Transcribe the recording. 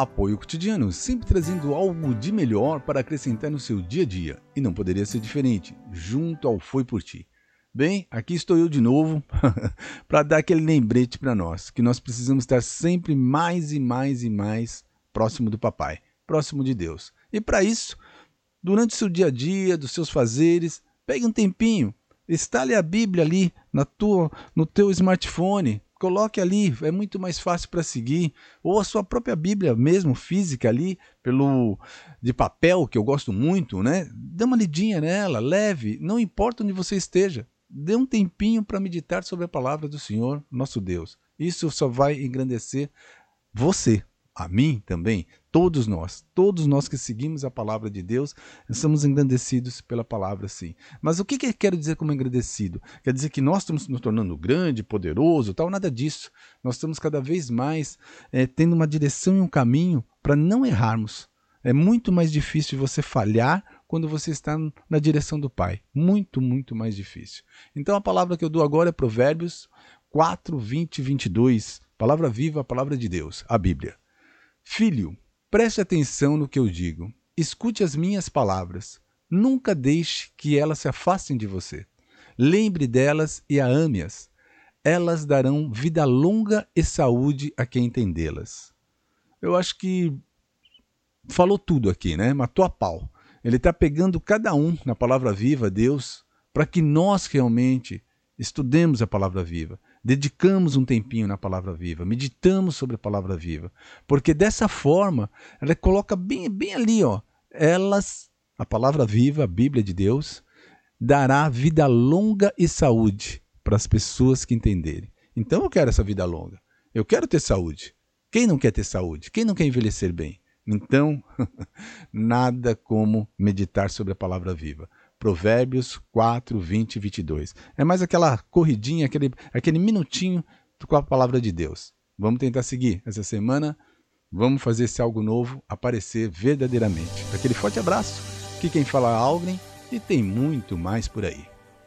Apoio Cotidiano, sempre trazendo algo de melhor para acrescentar no seu dia a dia. E não poderia ser diferente, junto ao Foi Por Ti. Bem, aqui estou eu de novo para dar aquele lembrete para nós, que nós precisamos estar sempre mais e mais e mais próximo do Papai, próximo de Deus. E para isso, durante o seu dia a dia, dos seus fazeres, pegue um tempinho, instale a Bíblia ali na tua, no teu smartphone, coloque ali, é muito mais fácil para seguir, ou a sua própria Bíblia mesmo, física ali, pelo de papel, que eu gosto muito, né? Dê uma lidinha nela, leve, não importa onde você esteja. Dê um tempinho para meditar sobre a palavra do Senhor, nosso Deus. Isso só vai engrandecer você, a mim também, todos nós, todos nós que seguimos a palavra de Deus, somos engrandecidos pela palavra sim. Mas o que, que quero dizer como engrandecido? Quer dizer que nós estamos nos tornando grande, poderoso, tal, nada disso. Nós estamos cada vez mais é, tendo uma direção e um caminho para não errarmos. É muito mais difícil você falhar quando você está na direção do Pai. Muito, muito mais difícil. Então a palavra que eu dou agora é Provérbios 4, 20 e 22. Palavra viva, a palavra de Deus, a Bíblia. Filho, preste atenção no que eu digo. Escute as minhas palavras. Nunca deixe que elas se afastem de você. Lembre delas e a ame-as. Elas darão vida longa e saúde a quem entendê-las. Eu acho que falou tudo aqui, né? Matou a pau. Ele está pegando cada um na palavra viva, Deus, para que nós realmente estudemos a palavra viva dedicamos um tempinho na palavra viva, meditamos sobre a palavra viva, porque dessa forma ela coloca bem, bem ali, ó, elas, a palavra viva, a Bíblia de Deus, dará vida longa e saúde para as pessoas que entenderem. Então eu quero essa vida longa, eu quero ter saúde. Quem não quer ter saúde? Quem não quer envelhecer bem? Então, nada como meditar sobre a palavra viva. Provérbios 4, 20 e 22. É mais aquela corridinha, aquele, aquele minutinho com a palavra de Deus. Vamos tentar seguir essa semana. Vamos fazer esse algo novo aparecer verdadeiramente. Aquele forte abraço. Aqui quem fala é Algren e tem muito mais por aí.